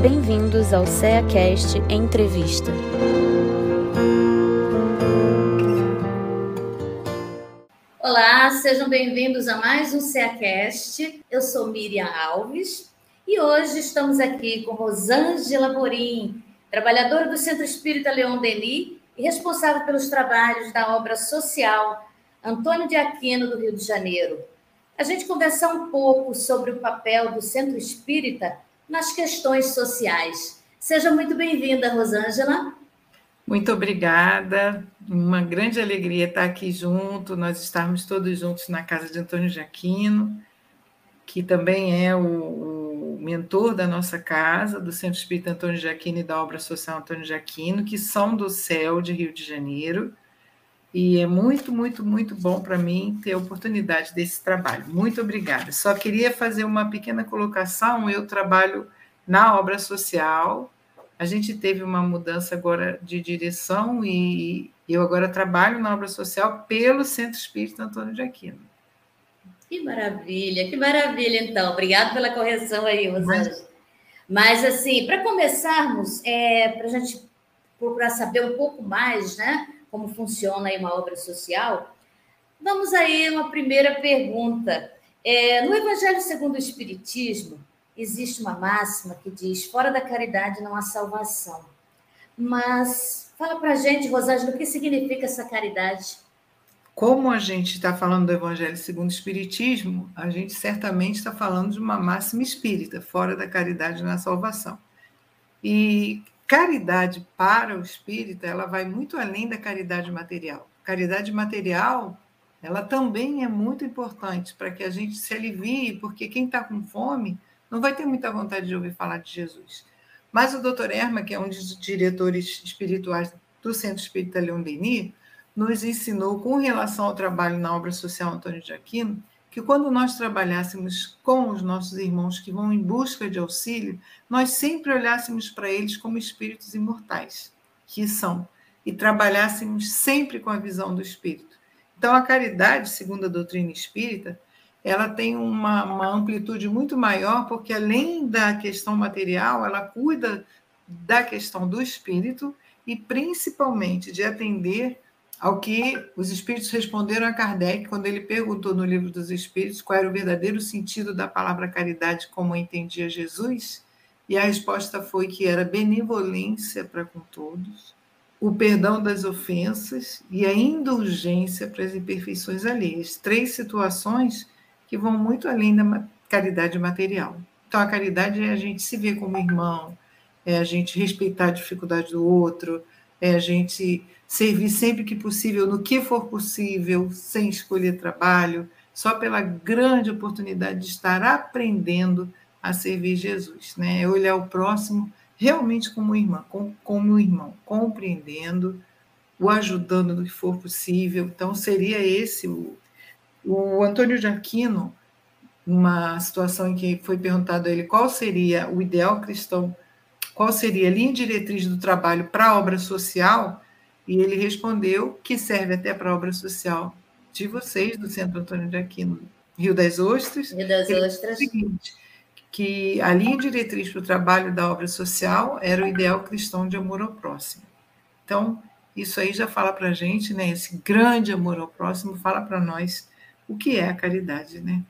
Bem-vindos ao CEACast Entrevista. Olá, sejam bem-vindos a mais um CEACast. Eu sou Miriam Alves e hoje estamos aqui com Rosângela Borim, trabalhadora do Centro Espírita Leon Denis e responsável pelos trabalhos da obra social Antônio de Aquino, do Rio de Janeiro. A gente conversar um pouco sobre o papel do Centro Espírita nas questões sociais. Seja muito bem-vinda, Rosângela. Muito obrigada. Uma grande alegria estar aqui junto, nós estarmos todos juntos na casa de Antônio Jaquino, que também é o, o mentor da nossa casa, do Centro Espírita Antônio Jaquino e da Obra Social Antônio Jaquino, que são do céu de Rio de Janeiro. E é muito, muito, muito bom para mim ter a oportunidade desse trabalho. Muito obrigada. Só queria fazer uma pequena colocação. Eu trabalho na obra social. A gente teve uma mudança agora de direção e eu agora trabalho na obra social pelo Centro Espírita Antônio de Aquino. Que maravilha, que maravilha, então. Obrigada pela correção aí, Rosângela. Mas, assim, para começarmos, é, para a gente procurar saber um pouco mais, né? Como funciona aí uma obra social, vamos aí uma primeira pergunta. É, no Evangelho segundo o Espiritismo, existe uma máxima que diz: fora da caridade não há salvação. Mas fala para gente, Rosângela, o que significa essa caridade? Como a gente está falando do Evangelho segundo o Espiritismo, a gente certamente está falando de uma máxima espírita, fora da caridade na salvação. E caridade para o espírita, ela vai muito além da caridade material. Caridade material, ela também é muito importante para que a gente se alivie, porque quem está com fome não vai ter muita vontade de ouvir falar de Jesus. Mas o Dr. Erma, que é um dos diretores espirituais do Centro Espírita Leon Denis, nos ensinou, com relação ao trabalho na obra social Antônio de Aquino, que quando nós trabalhássemos com os nossos irmãos que vão em busca de auxílio, nós sempre olhássemos para eles como espíritos imortais, que são, e trabalhássemos sempre com a visão do espírito. Então, a caridade, segundo a doutrina espírita, ela tem uma, uma amplitude muito maior, porque além da questão material, ela cuida da questão do espírito e principalmente de atender ao que os espíritos responderam a Kardec quando ele perguntou no livro dos espíritos qual era o verdadeiro sentido da palavra caridade como entendia Jesus, e a resposta foi que era benevolência para com todos, o perdão das ofensas e a indulgência para as imperfeições alheias. Três situações que vão muito além da caridade material. Então, a caridade é a gente se ver como irmão, é a gente respeitar a dificuldade do outro, é a gente servir sempre que possível, no que for possível, sem escolher trabalho, só pela grande oportunidade de estar aprendendo a servir Jesus, né? É olhar o próximo realmente como irmão, como irmão, compreendendo, o ajudando no que for possível. Então seria esse o, o Antônio de Aquino, uma situação em que foi perguntado a ele qual seria o ideal cristão qual seria a linha diretriz do trabalho para a obra social, e ele respondeu que serve até para a obra social de vocês, do Centro Antônio de Aquino, Rio das Ostras. Rio das Ostras. O seguinte, que a linha diretriz para o trabalho da obra social era o ideal cristão de amor ao próximo. Então, isso aí já fala para a gente, né? Esse grande amor ao próximo fala para nós o que é a caridade, né?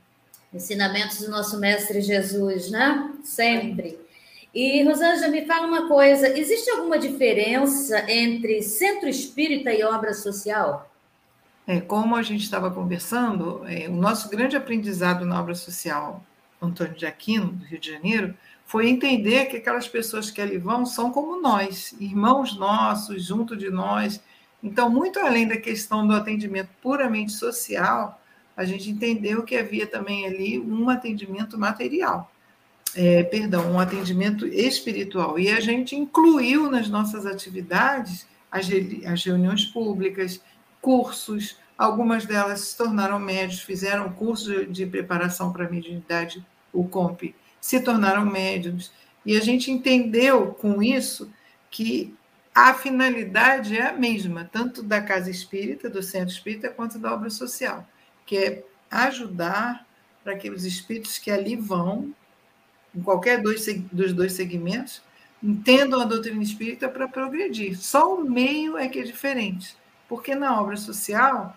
Ensinamentos do nosso Mestre Jesus, né? Sempre. E, Rosângela, me fala uma coisa: existe alguma diferença entre centro espírita e obra social? É, como a gente estava conversando, é, o nosso grande aprendizado na obra social, Antônio de Aquino, do Rio de Janeiro, foi entender que aquelas pessoas que ali vão são como nós, irmãos nossos, junto de nós. Então, muito além da questão do atendimento puramente social, a gente entendeu que havia também ali um atendimento material é, perdão, um atendimento espiritual. E a gente incluiu nas nossas atividades as, as reuniões públicas, cursos, algumas delas se tornaram médios, fizeram curso de preparação para a mediunidade, o COMP, se tornaram médios. E a gente entendeu com isso que a finalidade é a mesma, tanto da casa espírita, do centro espírita, quanto da obra social, que é ajudar para que os espíritos que ali vão em qualquer dois, dos dois segmentos, entendam a doutrina espírita para progredir. Só o meio é que é diferente, porque na obra social,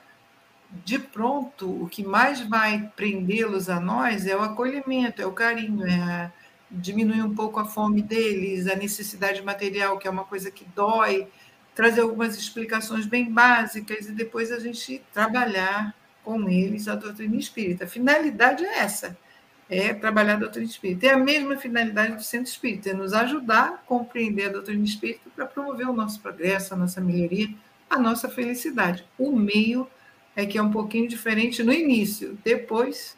de pronto, o que mais vai prendê-los a nós é o acolhimento, é o carinho, é diminuir um pouco a fome deles, a necessidade material, que é uma coisa que dói, trazer algumas explicações bem básicas e depois a gente trabalhar com eles a doutrina espírita. A finalidade é essa é trabalhar a doutrina espírita. É a mesma finalidade do centro espírita, é nos ajudar a compreender a doutrina espírita para promover o nosso progresso, a nossa melhoria, a nossa felicidade. O meio é que é um pouquinho diferente no início, depois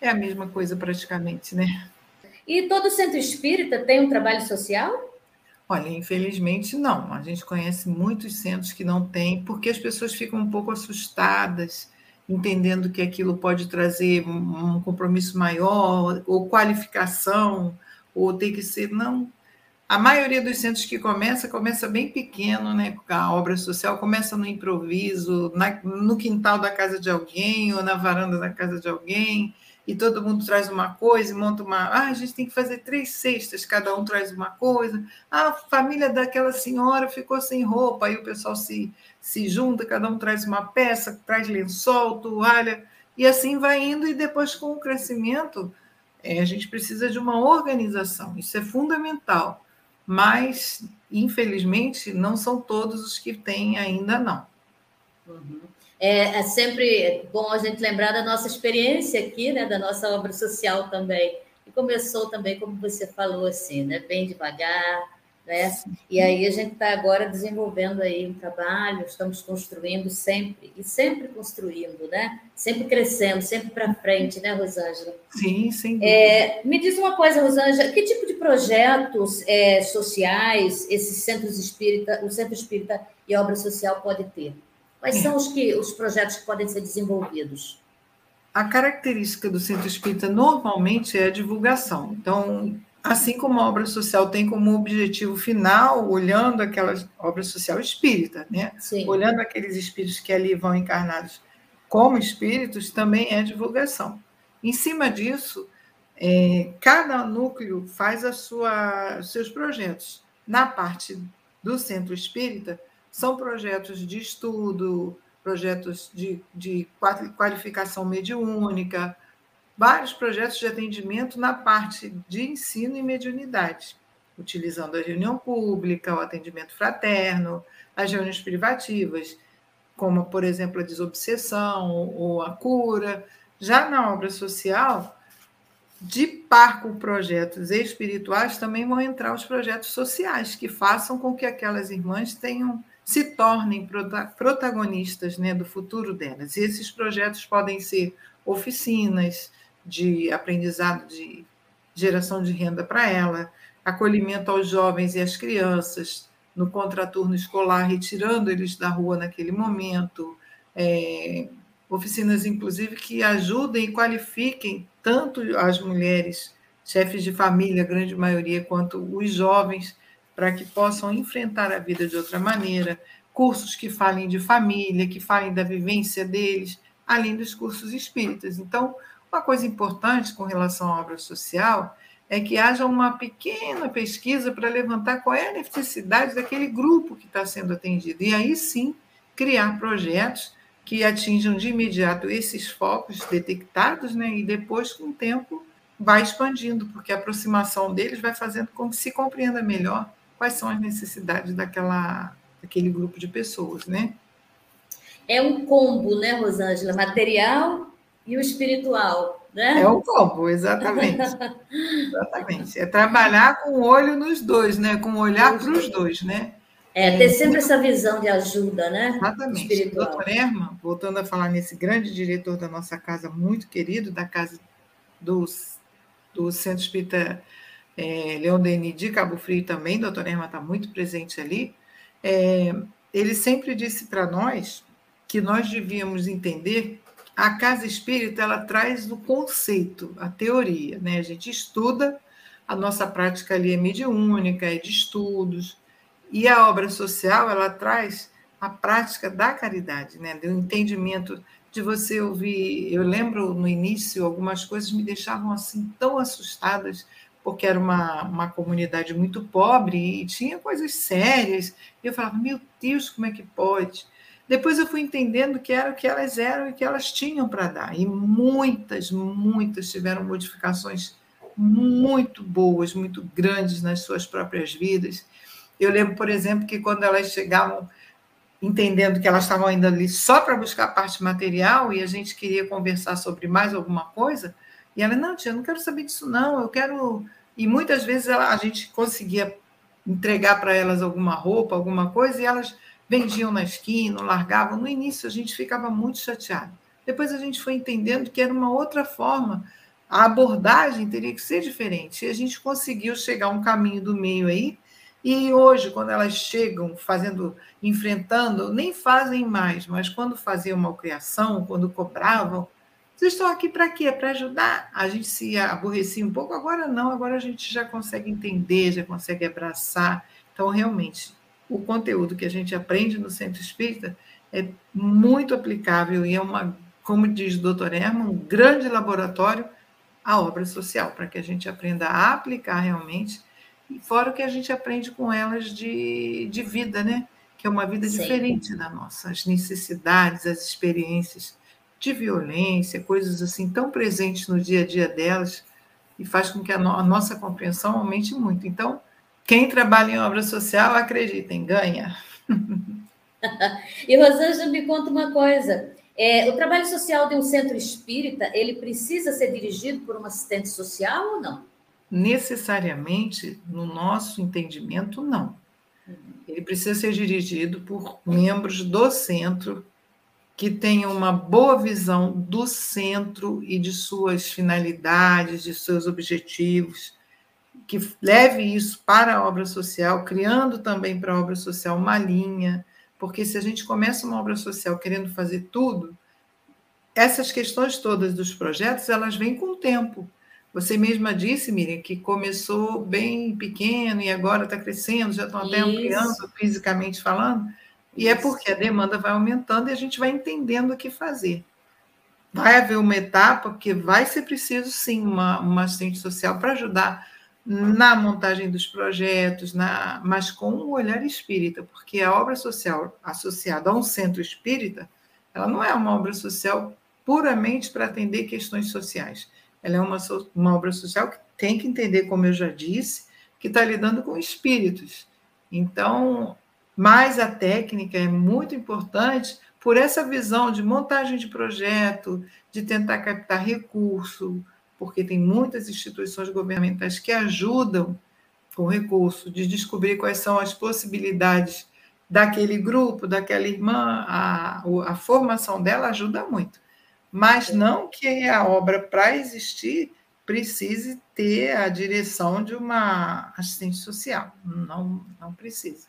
é a mesma coisa praticamente, né? E todo centro espírita tem um trabalho social? Olha, infelizmente não. A gente conhece muitos centros que não têm, porque as pessoas ficam um pouco assustadas entendendo que aquilo pode trazer um compromisso maior, ou qualificação, ou tem que ser. Não. A maioria dos centros que começa, começa bem pequeno, né? A obra social começa no improviso, na, no quintal da casa de alguém, ou na varanda da casa de alguém, e todo mundo traz uma coisa monta uma. Ah, a gente tem que fazer três cestas, cada um traz uma coisa. Ah, a família daquela senhora ficou sem roupa, aí o pessoal se se junta, cada um traz uma peça, traz lençol, toalha, e assim vai indo, e depois, com o crescimento, é, a gente precisa de uma organização, isso é fundamental, mas, infelizmente, não são todos os que têm ainda, não. Uhum. É, é, sempre bom a gente lembrar da nossa experiência aqui, né, da nossa obra social também, e começou também, como você falou, assim, né, bem devagar, né? E aí a gente está agora desenvolvendo aí um trabalho, estamos construindo sempre, e sempre construindo, né? Sempre crescendo, sempre para frente, né, Rosângela? Sim, sim. É, me diz uma coisa, Rosângela, que tipo de projetos é, sociais esses centros espírita, o Centro Espírita e Obra Social pode ter? Quais é. são os, que, os projetos que podem ser desenvolvidos? A característica do Centro Espírita normalmente é a divulgação. Então, Assim como a obra social tem como objetivo final, olhando aquela obra social espírita, né? Sim. olhando aqueles espíritos que ali vão encarnados como espíritos, também é divulgação. Em cima disso, é, cada núcleo faz a sua, seus projetos. Na parte do centro espírita, são projetos de estudo, projetos de, de qualificação mediúnica, vários projetos de atendimento na parte de ensino e mediunidade, utilizando a reunião pública, o atendimento fraterno, as reuniões privativas, como, por exemplo, a desobsessão ou a cura. Já na obra social, de par com projetos espirituais, também vão entrar os projetos sociais, que façam com que aquelas irmãs tenham se tornem protagonistas né, do futuro delas. E esses projetos podem ser oficinas, de aprendizado de geração de renda para ela, acolhimento aos jovens e às crianças no contraturno escolar, retirando eles da rua naquele momento, é, oficinas, inclusive, que ajudem e qualifiquem tanto as mulheres, chefes de família, grande maioria, quanto os jovens, para que possam enfrentar a vida de outra maneira, cursos que falem de família, que falem da vivência deles, além dos cursos espíritas. Então, uma coisa importante com relação à obra social é que haja uma pequena pesquisa para levantar qual é a necessidade daquele grupo que está sendo atendido. E aí sim criar projetos que atinjam de imediato esses focos detectados, né? e depois, com o tempo, vai expandindo, porque a aproximação deles vai fazendo com que se compreenda melhor quais são as necessidades daquela, daquele grupo de pessoas. Né? É um combo, né, Rosângela? Material e o espiritual, né? É o combo, exatamente. exatamente. É trabalhar com o olho nos dois, né? Com olhar para os dois, né? É, ter sempre essa visão de ajuda, né? Exatamente. Espiritual. Doutor Erma, voltando a falar nesse grande diretor da nossa casa, muito querido, da casa do, do Centro Espírita é, Leão Denis de Cabo Frio também, doutor Erma está muito presente ali. É, ele sempre disse para nós que nós devíamos entender a casa espírita ela traz o conceito, a teoria, né? A gente estuda, a nossa prática ali é mediúnica, é de estudos, e a obra social ela traz a prática da caridade, né? Do entendimento de você ouvir. Eu lembro no início algumas coisas me deixavam assim tão assustadas porque era uma, uma comunidade muito pobre e tinha coisas sérias. E eu falava, meu Deus, como é que pode? Depois eu fui entendendo que era o que elas eram e que elas tinham para dar. E muitas, muitas tiveram modificações muito boas, muito grandes nas suas próprias vidas. Eu lembro, por exemplo, que quando elas chegavam entendendo que elas estavam ainda ali só para buscar a parte material e a gente queria conversar sobre mais alguma coisa, e ela, não, tia, eu não quero saber disso, não, eu quero. E muitas vezes a gente conseguia entregar para elas alguma roupa, alguma coisa, e elas vendiam na esquina, largavam. No início a gente ficava muito chateado. Depois a gente foi entendendo que era uma outra forma, a abordagem teria que ser diferente. E a gente conseguiu chegar a um caminho do meio aí. E hoje, quando elas chegam fazendo, enfrentando, nem fazem mais, mas quando faziam malcriação, quando cobravam, vocês estão aqui para quê? Para ajudar? A gente se aborrecia um pouco, agora não, agora a gente já consegue entender, já consegue abraçar. Então, realmente, o conteúdo que a gente aprende no Centro Espírita é muito aplicável e é uma, como diz o doutor Herman, um grande laboratório à obra social, para que a gente aprenda a aplicar realmente, e fora o que a gente aprende com elas de, de vida, né? Que é uma vida Sim. diferente da nossa, as necessidades, as experiências de violência, coisas assim tão presentes no dia a dia delas, e faz com que a, no, a nossa compreensão aumente muito. Então, quem trabalha em obra social, acreditem, ganha. e Rosângela, me conta uma coisa. É, o trabalho social de um centro espírita, ele precisa ser dirigido por um assistente social ou não? Necessariamente, no nosso entendimento, não. Uhum. Ele precisa ser dirigido por membros do centro que tenham uma boa visão do centro e de suas finalidades, de seus objetivos, que leve isso para a obra social, criando também para a obra social uma linha, porque se a gente começa uma obra social querendo fazer tudo, essas questões todas dos projetos, elas vêm com o tempo. Você mesma disse, Miriam, que começou bem pequeno e agora está crescendo, já estão até ampliando fisicamente falando. E é porque a demanda vai aumentando e a gente vai entendendo o que fazer. Vai haver uma etapa que vai ser preciso, sim, uma, uma assistente social para ajudar na montagem dos projetos, na, mas com um olhar espírita, porque a obra social associada a um centro espírita, ela não é uma obra social puramente para atender questões sociais. Ela é uma, uma obra social que tem que entender, como eu já disse, que está lidando com espíritos. Então, mas a técnica é muito importante por essa visão de montagem de projeto, de tentar captar recurso, porque tem muitas instituições governamentais que ajudam com recurso, de descobrir quais são as possibilidades daquele grupo, daquela irmã, a, a formação dela ajuda muito. Mas não que a obra, para existir, precise ter a direção de uma assistente social. Não, não precisa.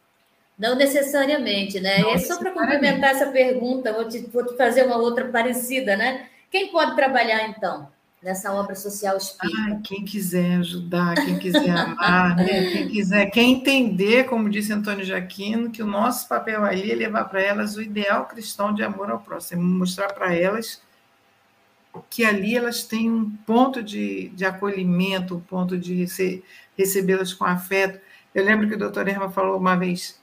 Não necessariamente, né? Não é só para complementar essa pergunta, vou te, vou te fazer uma outra parecida, né? Quem pode trabalhar, então, nessa obra social espírita? Quem quiser ajudar, quem quiser amar, né? quem quiser, quem entender, como disse Antônio Jaquino, que o nosso papel ali é levar para elas o ideal cristão de amor ao próximo, mostrar para elas que ali elas têm um ponto de, de acolhimento, um ponto de recebê-las com afeto. Eu lembro que o doutor Erma falou uma vez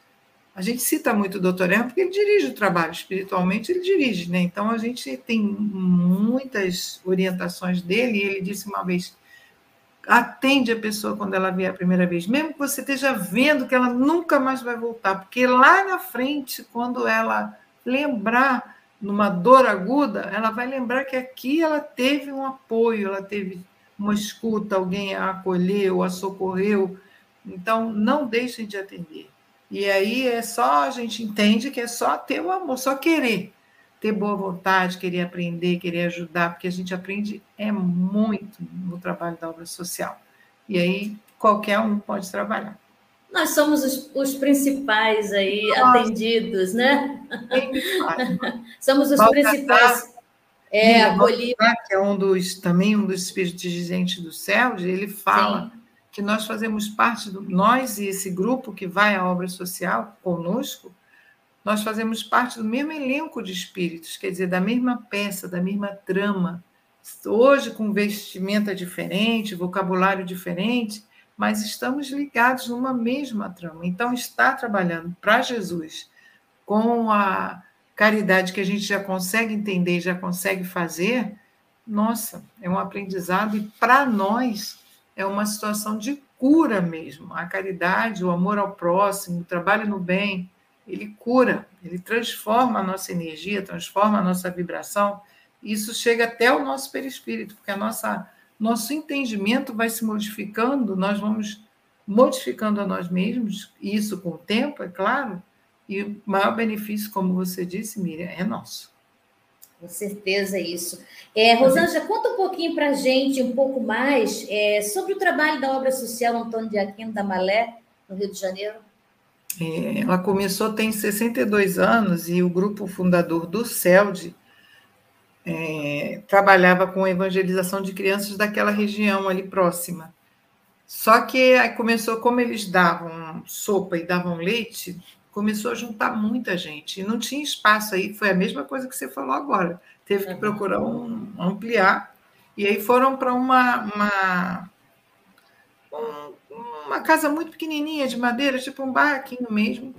a gente cita muito o doutor Erro porque ele dirige o trabalho espiritualmente, ele dirige, né? Então a gente tem muitas orientações dele, e ele disse uma vez: atende a pessoa quando ela vier a primeira vez, mesmo que você esteja vendo que ela nunca mais vai voltar, porque lá na frente, quando ela lembrar numa dor aguda, ela vai lembrar que aqui ela teve um apoio, ela teve uma escuta, alguém a acolheu, a socorreu. Então, não deixem de atender. E aí é só, a gente entende que é só ter o amor, só querer, ter boa vontade, querer aprender, querer ajudar, porque a gente aprende é muito no trabalho da obra social. E aí qualquer um pode trabalhar. Nós somos os, os principais aí Nossa. atendidos, né? somos os Baltazar, principais. É, acolhidos. Que é um dos, também um dos espíritos dirigentes do céu, ele fala Sim que nós fazemos parte do nós e esse grupo que vai à obra social conosco, nós fazemos parte do mesmo elenco de espíritos, quer dizer, da mesma peça, da mesma trama. hoje com vestimenta diferente, vocabulário diferente, mas estamos ligados numa mesma trama. Então, estar trabalhando para Jesus com a caridade que a gente já consegue entender, já consegue fazer, nossa, é um aprendizado e para nós é uma situação de cura mesmo. A caridade, o amor ao próximo, o trabalho no bem, ele cura, ele transforma a nossa energia, transforma a nossa vibração. Isso chega até o nosso perispírito, porque a nossa nosso entendimento vai se modificando, nós vamos modificando a nós mesmos, e isso com o tempo, é claro, e o maior benefício, como você disse, Miriam, é nosso. Com certeza isso. É, Rosângela, conta um pouquinho para a gente, um pouco mais, é, sobre o trabalho da obra social Antônio de Aquino da Malé, no Rio de Janeiro. É, ela começou tem 62 anos e o grupo fundador do CELD é, trabalhava com evangelização de crianças daquela região ali próxima. Só que aí começou, como eles davam sopa e davam leite, começou a juntar muita gente. E não tinha espaço aí, foi a mesma coisa que você falou agora. Teve que procurar um, ampliar. E aí foram para uma, uma, uma casa muito pequenininha de madeira, tipo um barraquinho mesmo,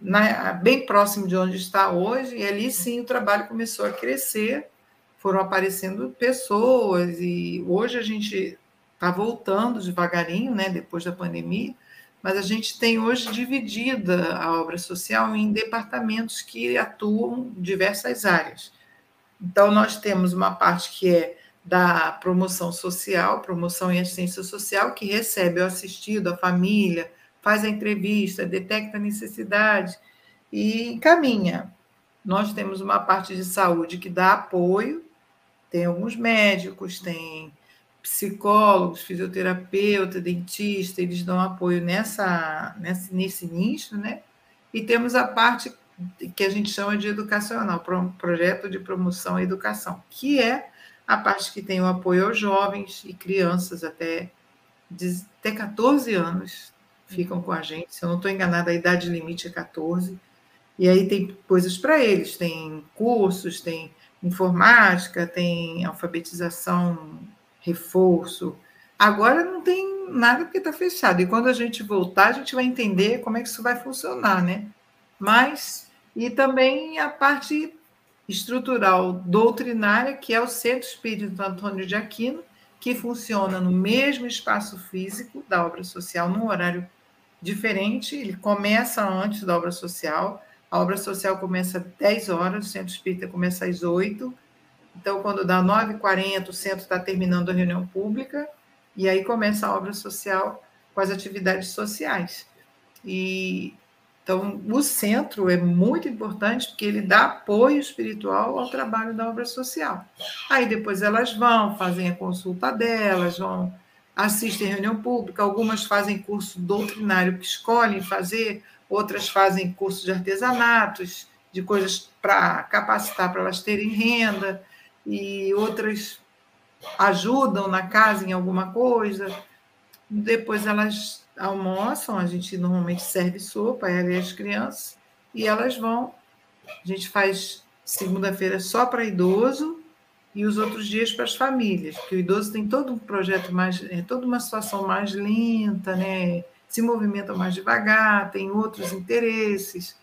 na, bem próximo de onde está hoje. E ali sim o trabalho começou a crescer, foram aparecendo pessoas. E hoje a gente está voltando devagarinho, né, depois da pandemia mas a gente tem hoje dividida a obra social em departamentos que atuam em diversas áreas. Então, nós temos uma parte que é da promoção social, promoção e assistência social, que recebe o assistido, a família, faz a entrevista, detecta a necessidade e encaminha. Nós temos uma parte de saúde que dá apoio, tem alguns médicos, tem psicólogos, fisioterapeuta, dentista, eles dão apoio nessa, nessa, nesse nicho, né? E temos a parte que a gente chama de educacional, projeto de promoção à educação, que é a parte que tem o apoio aos jovens e crianças até, até 14 anos ficam com a gente. Se eu não estou enganada, a idade limite é 14. E aí tem coisas para eles, tem cursos, tem informática, tem alfabetização reforço. Agora não tem nada porque está fechado. E quando a gente voltar, a gente vai entender como é que isso vai funcionar, né? Mas, e também a parte estrutural doutrinária, que é o Centro Espírito Antônio de Aquino, que funciona no mesmo espaço físico da obra social, num horário diferente. Ele começa antes da obra social. A obra social começa às 10 horas, o Centro Espírita começa às 8 então, quando dá 9h40, o centro está terminando a reunião pública, e aí começa a obra social com as atividades sociais. E então, o centro é muito importante porque ele dá apoio espiritual ao trabalho da obra social. Aí depois elas vão, fazem a consulta delas, vão assistem reunião pública, algumas fazem curso doutrinário que escolhem fazer, outras fazem curso de artesanatos, de coisas para capacitar para elas terem renda e outras ajudam na casa em alguma coisa. Depois elas almoçam, a gente normalmente serve sopa, ela e as crianças, e elas vão. A gente faz segunda-feira só para idoso e os outros dias para as famílias, porque o idoso tem todo um projeto mais, é toda uma situação mais lenta, né? Se movimenta mais devagar, tem outros interesses.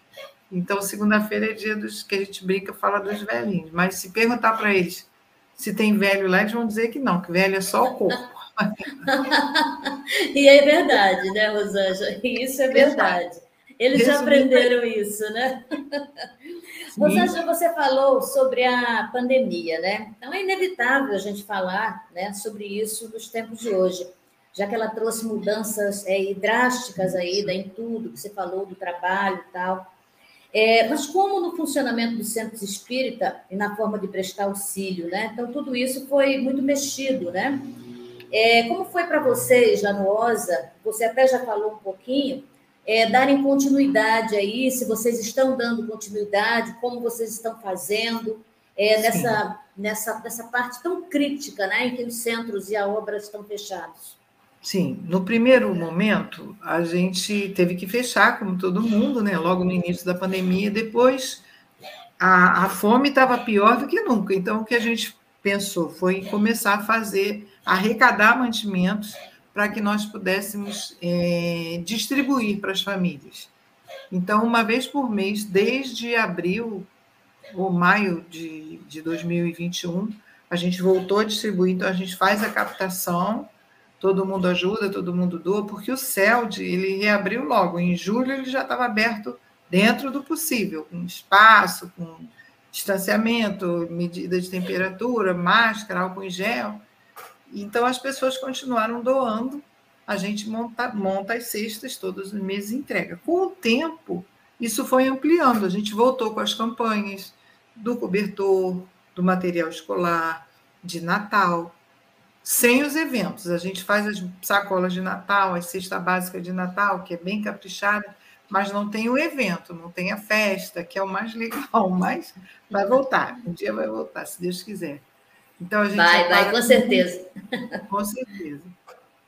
Então, segunda-feira é dia dos que a gente brinca, fala dos velhinhos. Mas se perguntar para eles se tem velho lá, eles vão dizer que não, que velho é só o corpo. e é verdade, né, Rosângela? Isso é verdade. Eles já aprenderam isso, né? Sim. Rosângela, você falou sobre a pandemia, né? Então é inevitável a gente falar né, sobre isso nos tempos de hoje, já que ela trouxe mudanças é, drásticas aí né, em tudo que você falou do trabalho e tal. É, mas como no funcionamento dos centros espírita e na forma de prestar auxílio, né? Então, tudo isso foi muito mexido, né? É, como foi para vocês lá no OSA? Você até já falou um pouquinho, é, darem continuidade aí, se vocês estão dando continuidade, como vocês estão fazendo é, nessa, nessa, nessa parte tão crítica, né? Em que os centros e a obra estão fechados. Sim, no primeiro momento a gente teve que fechar, como todo mundo, né? Logo no início da pandemia, depois a, a fome estava pior do que nunca. Então o que a gente pensou foi começar a fazer, arrecadar mantimentos para que nós pudéssemos é, distribuir para as famílias. Então, uma vez por mês, desde abril ou maio de, de 2021, a gente voltou a distribuir, então a gente faz a captação, todo mundo ajuda, todo mundo doa, porque o CELD, ele reabriu logo, em julho ele já estava aberto dentro do possível, com espaço, com distanciamento, medida de temperatura, máscara, álcool em gel. Então as pessoas continuaram doando, a gente monta, monta as cestas todos os meses e entrega. Com o tempo, isso foi ampliando, a gente voltou com as campanhas do cobertor, do material escolar, de Natal, sem os eventos. A gente faz as sacolas de Natal, a cesta básica de Natal, que é bem caprichada, mas não tem o evento, não tem a festa, que é o mais legal, mas vai voltar, um dia vai voltar, se Deus quiser. Então a gente vai, vai, com certeza. Com certeza.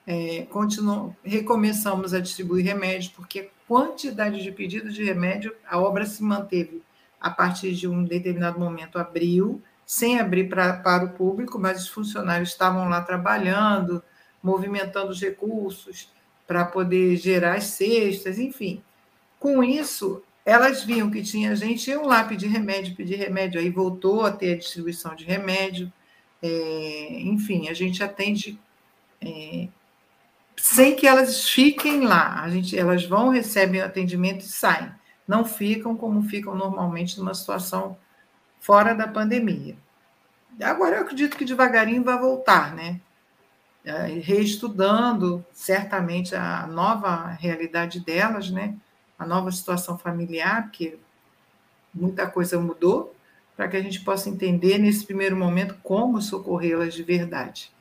É, continuo, recomeçamos a distribuir remédios, porque a quantidade de pedidos de remédio, a obra se manteve a partir de um determinado momento, abriu, sem abrir pra, para o público, mas os funcionários estavam lá trabalhando, movimentando os recursos para poder gerar as cestas, enfim. Com isso, elas viam que tinha gente, iam lá pedir remédio, pedir remédio, aí voltou a ter a distribuição de remédio. É, enfim, a gente atende é, sem que elas fiquem lá. A gente, elas vão, recebem atendimento e saem. Não ficam como ficam normalmente numa situação fora da pandemia. Agora eu acredito que devagarinho vai voltar, né? É, reestudando certamente a nova realidade delas, né? A nova situação familiar, porque muita coisa mudou, para que a gente possa entender nesse primeiro momento como socorrê-las de verdade.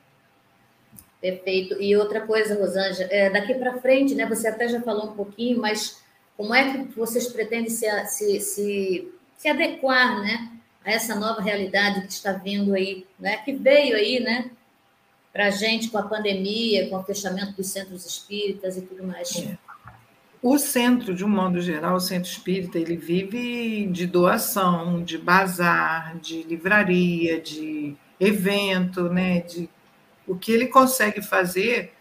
Perfeito. E outra coisa, Rosângela, é, daqui para frente, né? Você até já falou um pouquinho, mas como é que vocês pretendem se, se, se, se adequar, né? A essa nova realidade que está vindo aí, né? que veio aí, né? Para a gente com a pandemia, com o fechamento dos centros espíritas e tudo mais. É. O centro, de um modo geral, o centro espírita, ele vive de doação, de bazar, de livraria, de evento, né? De o que ele consegue fazer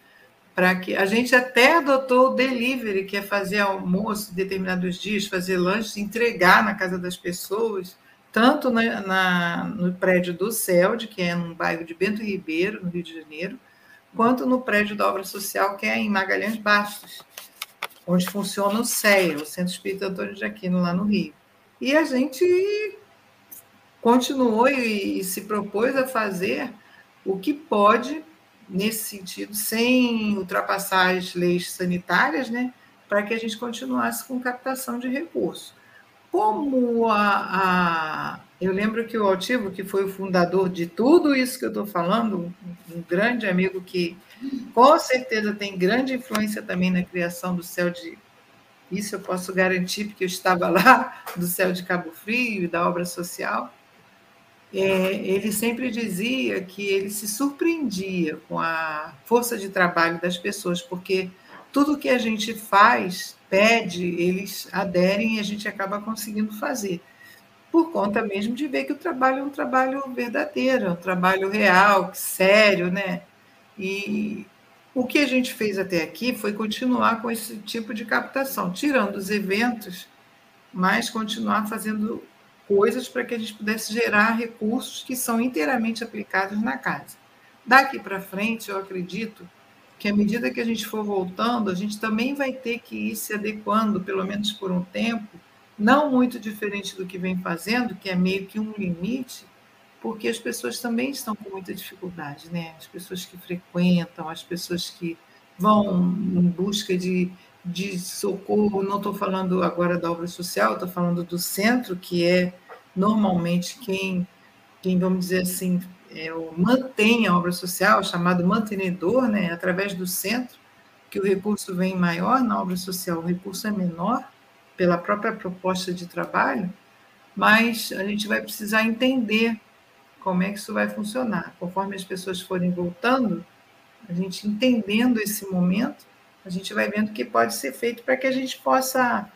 para que a gente até adotou o delivery, que é fazer almoço determinados dias, fazer lanches, entregar na casa das pessoas tanto na, na, no prédio do CELD, que é num bairro de Bento Ribeiro, no Rio de Janeiro, quanto no prédio da obra social, que é em Magalhães Bastos, onde funciona o CEA, o Centro Espírita Antônio de Aquino, lá no Rio. E a gente continuou e, e se propôs a fazer o que pode nesse sentido, sem ultrapassar as leis sanitárias, né, para que a gente continuasse com captação de recursos como a, a, eu lembro que o Altivo, que foi o fundador de tudo isso que eu estou falando, um grande amigo que com certeza tem grande influência também na criação do céu de. Isso eu posso garantir, porque eu estava lá, do céu de Cabo Frio e da obra social. É, ele sempre dizia que ele se surpreendia com a força de trabalho das pessoas, porque tudo que a gente faz, pede, eles aderem e a gente acaba conseguindo fazer. Por conta mesmo de ver que o trabalho é um trabalho verdadeiro, é um trabalho real, sério, né? E o que a gente fez até aqui foi continuar com esse tipo de captação, tirando os eventos, mas continuar fazendo coisas para que a gente pudesse gerar recursos que são inteiramente aplicados na casa. Daqui para frente, eu acredito que à medida que a gente for voltando, a gente também vai ter que ir se adequando, pelo menos por um tempo, não muito diferente do que vem fazendo, que é meio que um limite, porque as pessoas também estão com muita dificuldade, né? As pessoas que frequentam, as pessoas que vão em busca de, de socorro, não estou falando agora da obra social, estou falando do centro, que é normalmente quem, quem vamos dizer assim, é, mantém a obra social, chamado mantenedor, né, através do centro, que o recurso vem maior na obra social, o recurso é menor pela própria proposta de trabalho, mas a gente vai precisar entender como é que isso vai funcionar. Conforme as pessoas forem voltando, a gente entendendo esse momento, a gente vai vendo o que pode ser feito para que a gente possa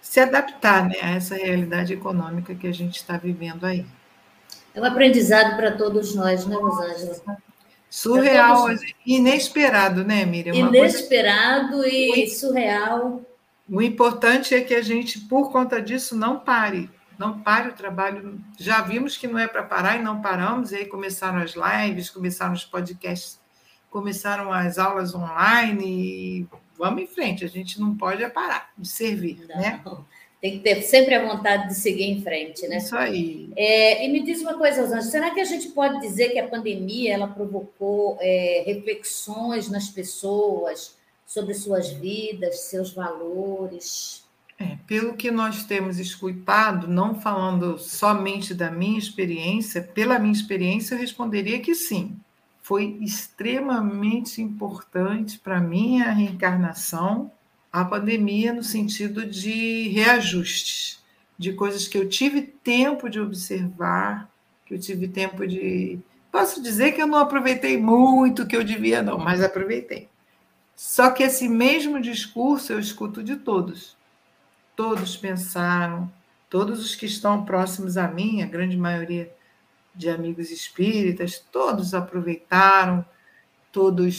se adaptar né, a essa realidade econômica que a gente está vivendo aí. É um aprendizado para todos nós, né, Rosângela? Surreal, inesperado, né, Miriam? Uma inesperado coisa... e surreal. O importante é que a gente, por conta disso, não pare. Não pare o trabalho. Já vimos que não é para parar e não paramos, e aí começaram as lives, começaram os podcasts, começaram as aulas online, e vamos em frente, a gente não pode parar de servir, não. né? Tem que ter sempre a vontade de seguir em frente, né? Isso aí. É, e me diz uma coisa, Rosângela, será que a gente pode dizer que a pandemia ela provocou é, reflexões nas pessoas sobre suas vidas, seus valores? É, pelo que nós temos escutado, não falando somente da minha experiência, pela minha experiência, eu responderia que sim. Foi extremamente importante para minha reencarnação a pandemia no sentido de reajustes, de coisas que eu tive tempo de observar, que eu tive tempo de. Posso dizer que eu não aproveitei muito que eu devia, não, mas aproveitei. Só que esse mesmo discurso eu escuto de todos. Todos pensaram, todos os que estão próximos a mim, a grande maioria de amigos espíritas, todos aproveitaram, todos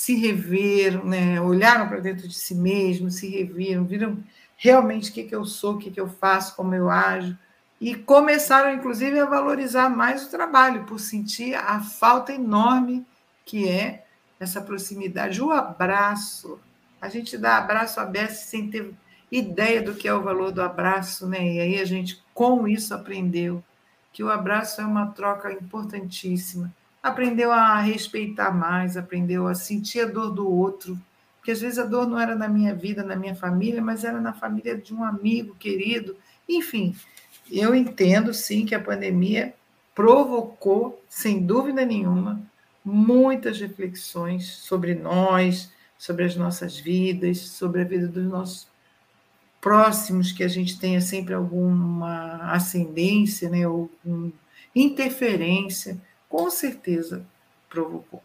se reveram, né? olharam para dentro de si mesmos, se reviram, viram realmente o que, que eu sou, o que, que eu faço, como eu ajo, e começaram, inclusive, a valorizar mais o trabalho, por sentir a falta enorme que é essa proximidade, o abraço. A gente dá abraço aberto sem ter ideia do que é o valor do abraço, né? E aí a gente, com isso, aprendeu que o abraço é uma troca importantíssima aprendeu a respeitar mais, aprendeu a sentir a dor do outro, porque às vezes a dor não era na minha vida, na minha família, mas era na família de um amigo querido. Enfim, eu entendo sim que a pandemia provocou, sem dúvida nenhuma, muitas reflexões sobre nós, sobre as nossas vidas, sobre a vida dos nossos próximos, que a gente tenha sempre alguma ascendência, né, ou interferência com certeza provocou.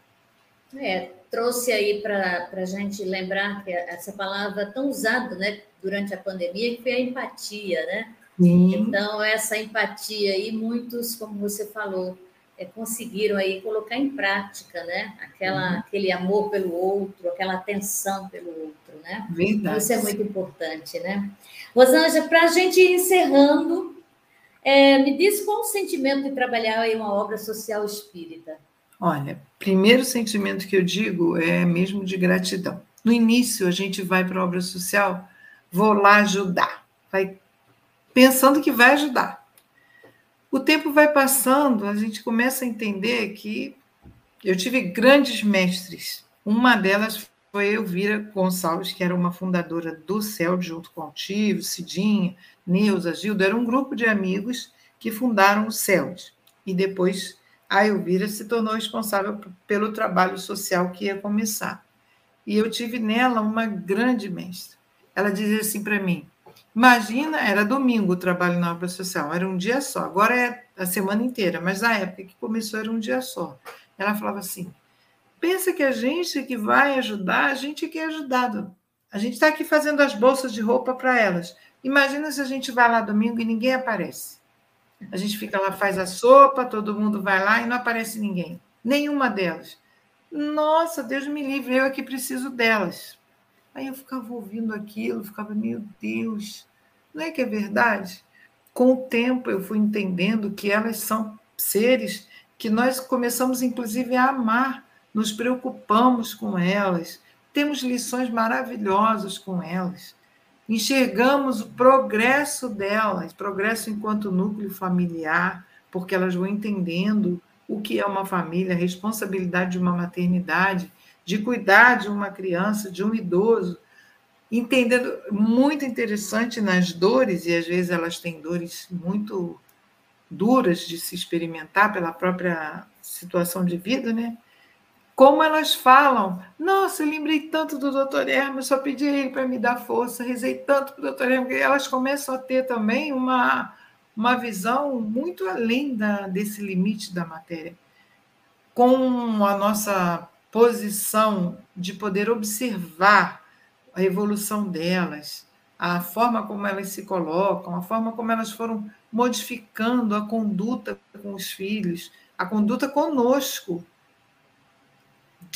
É, trouxe aí para a gente lembrar que essa palavra tão usada né, durante a pandemia, que foi a empatia, né? Sim. Então, essa empatia aí, muitos, como você falou, é, conseguiram aí colocar em prática, né? Aquela, uhum. Aquele amor pelo outro, aquela atenção pelo outro, né? Verdade. Isso é muito importante, né? Rosângela, para a gente ir encerrando, é, me diz qual o sentimento de trabalhar em uma obra social espírita? Olha, primeiro sentimento que eu digo é mesmo de gratidão. No início, a gente vai para a obra social, vou lá ajudar, vai pensando que vai ajudar. O tempo vai passando, a gente começa a entender que eu tive grandes mestres. Uma delas foi Elvira Gonçalves, que era uma fundadora do CEL, junto com Altivo, Cidinha, Neuza, Gildo, era um grupo de amigos que fundaram o CELD. E depois a Elvira se tornou responsável pelo trabalho social que ia começar. E eu tive nela uma grande mestra. Ela dizia assim para mim: Imagina, era domingo o trabalho na obra social, era um dia só. Agora é a semana inteira, mas na época que começou era um dia só. Ela falava assim: pensa que a gente que vai ajudar, a gente que é ajudado. A gente está aqui fazendo as bolsas de roupa para elas. Imagina se a gente vai lá domingo e ninguém aparece. A gente fica lá, faz a sopa, todo mundo vai lá e não aparece ninguém. Nenhuma delas. Nossa, Deus me livre, eu aqui preciso delas. Aí eu ficava ouvindo aquilo, ficava, meu Deus, não é que é verdade? Com o tempo eu fui entendendo que elas são seres que nós começamos, inclusive, a amar, nos preocupamos com elas, temos lições maravilhosas com elas enxergamos o progresso delas, progresso enquanto núcleo familiar, porque elas vão entendendo o que é uma família, a responsabilidade de uma maternidade, de cuidar de uma criança, de um idoso, entendendo muito interessante nas dores, e às vezes elas têm dores muito duras de se experimentar pela própria situação de vida, né? Como elas falam. Nossa, eu lembrei tanto do doutor Hermes, só pedi ele para me dar força, rezei tanto para o doutor Hermes, que elas começam a ter também uma, uma visão muito além da, desse limite da matéria. Com a nossa posição de poder observar a evolução delas, a forma como elas se colocam, a forma como elas foram modificando a conduta com os filhos, a conduta conosco,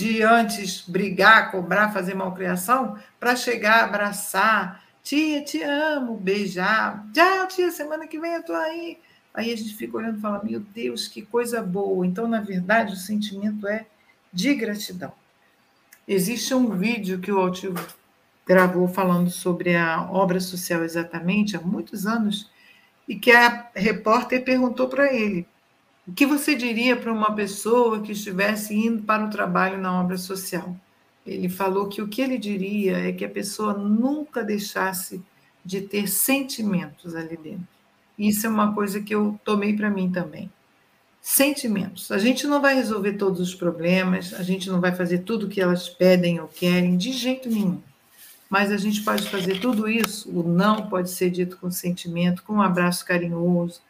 de antes brigar, cobrar, fazer malcriação, para chegar, abraçar, tia, te amo, beijar, tchau, tia, semana que vem eu estou aí. Aí a gente fica olhando e fala, meu Deus, que coisa boa. Então, na verdade, o sentimento é de gratidão. Existe um vídeo que o Altivo gravou falando sobre a obra social exatamente há muitos anos, e que a repórter perguntou para ele: o que você diria para uma pessoa que estivesse indo para o trabalho na obra social? Ele falou que o que ele diria é que a pessoa nunca deixasse de ter sentimentos ali dentro. Isso é uma coisa que eu tomei para mim também. Sentimentos. A gente não vai resolver todos os problemas, a gente não vai fazer tudo o que elas pedem ou querem, de jeito nenhum. Mas a gente pode fazer tudo isso. O não pode ser dito com sentimento, com um abraço carinhoso,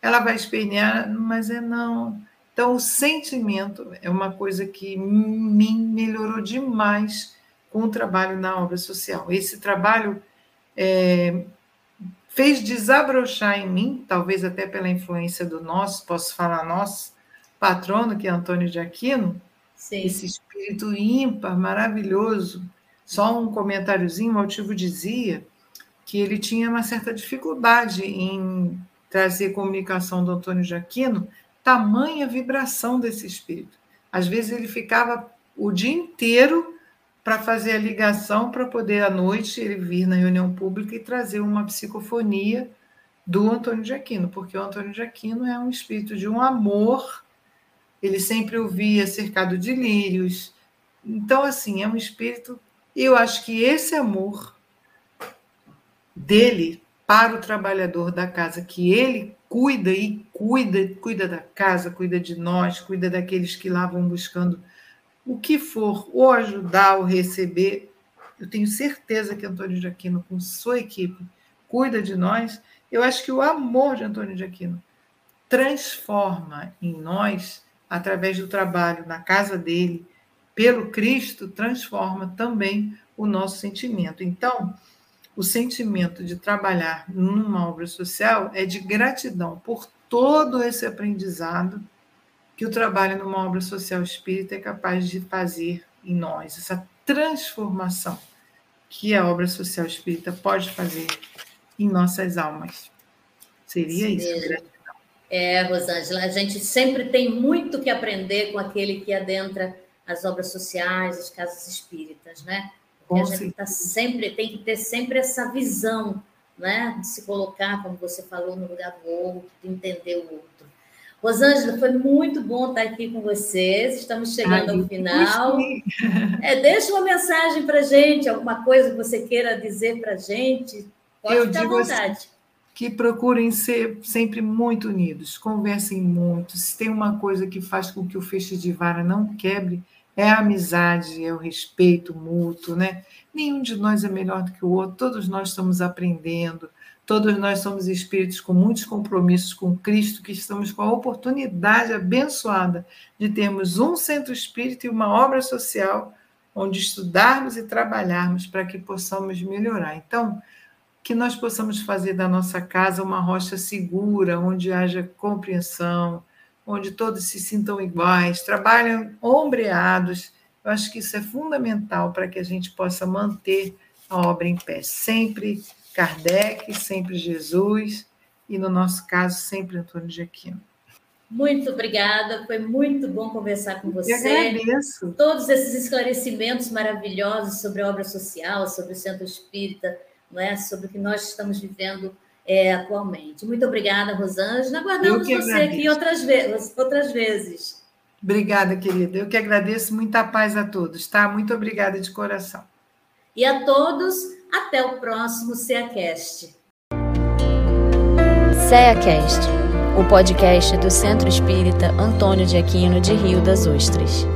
ela vai espernear, mas é não. Então, o sentimento é uma coisa que me melhorou demais com o trabalho na obra social. Esse trabalho é, fez desabrochar em mim, talvez até pela influência do nosso, posso falar nosso, patrono, que é Antônio de Aquino, Sim. esse espírito ímpar, maravilhoso. Só um comentáriozinho, o motivo dizia que ele tinha uma certa dificuldade em trazer comunicação do Antônio de Aquino, tamanha vibração desse espírito. Às vezes ele ficava o dia inteiro para fazer a ligação para poder à noite ele vir na reunião pública e trazer uma psicofonia do Antônio de Aquino, porque o Antônio de Aquino é um espírito de um amor, ele sempre ouvia cercado de lírios. Então, assim, é um espírito. Eu acho que esse amor dele para o trabalhador da casa, que ele cuida e cuida, cuida da casa, cuida de nós, cuida daqueles que lá vão buscando o que for, ou ajudar ou receber. Eu tenho certeza que Antônio de Aquino, com sua equipe, cuida de nós. Eu acho que o amor de Antônio de Aquino transforma em nós, através do trabalho na casa dele, pelo Cristo, transforma também o nosso sentimento. Então, o sentimento de trabalhar numa obra social é de gratidão por todo esse aprendizado que o trabalho numa obra social espírita é capaz de fazer em nós, essa transformação que a obra social espírita pode fazer em nossas almas. Seria Sim. isso, gratidão. É, Rosângela, a gente sempre tem muito que aprender com aquele que adentra as obras sociais, as casas espíritas, né? A gente tá sempre, tem que ter sempre essa visão, né? De se colocar, como você falou, no lugar do outro, de entender o outro. Rosângela, foi muito bom estar aqui com vocês. Estamos chegando Ai, ao final. É, deixa uma mensagem para gente, alguma coisa que você queira dizer para gente. Pode Eu ficar à assim, vontade. Assim, que procurem ser sempre muito unidos, conversem muito. Se tem uma coisa que faz com que o feixe de vara não quebre, é a amizade, é o respeito mútuo, né? Nenhum de nós é melhor do que o outro, todos nós estamos aprendendo, todos nós somos espíritos com muitos compromissos com Cristo, que estamos com a oportunidade abençoada de termos um centro espírita e uma obra social onde estudarmos e trabalharmos para que possamos melhorar. Então, que nós possamos fazer da nossa casa uma rocha segura, onde haja compreensão, onde todos se sintam iguais, trabalham ombreados. Eu acho que isso é fundamental para que a gente possa manter a obra em pé. Sempre Kardec, sempre Jesus e, no nosso caso, sempre Antônio de Aquino. Muito obrigada, foi muito bom conversar com você. Eu agradeço. Todos esses esclarecimentos maravilhosos sobre a obra social, sobre o centro espírita, não é? sobre o que nós estamos vivendo é, atualmente. Muito obrigada, Rosângela. Aguardamos você agradeço. aqui outras, vezes, outras vezes. Obrigada, querida. Eu que agradeço. Muita paz a todos, tá? Muito obrigada de coração. E a todos, até o próximo CEACast. CEACast, o podcast do Centro Espírita Antônio de Aquino de Rio das Ostras.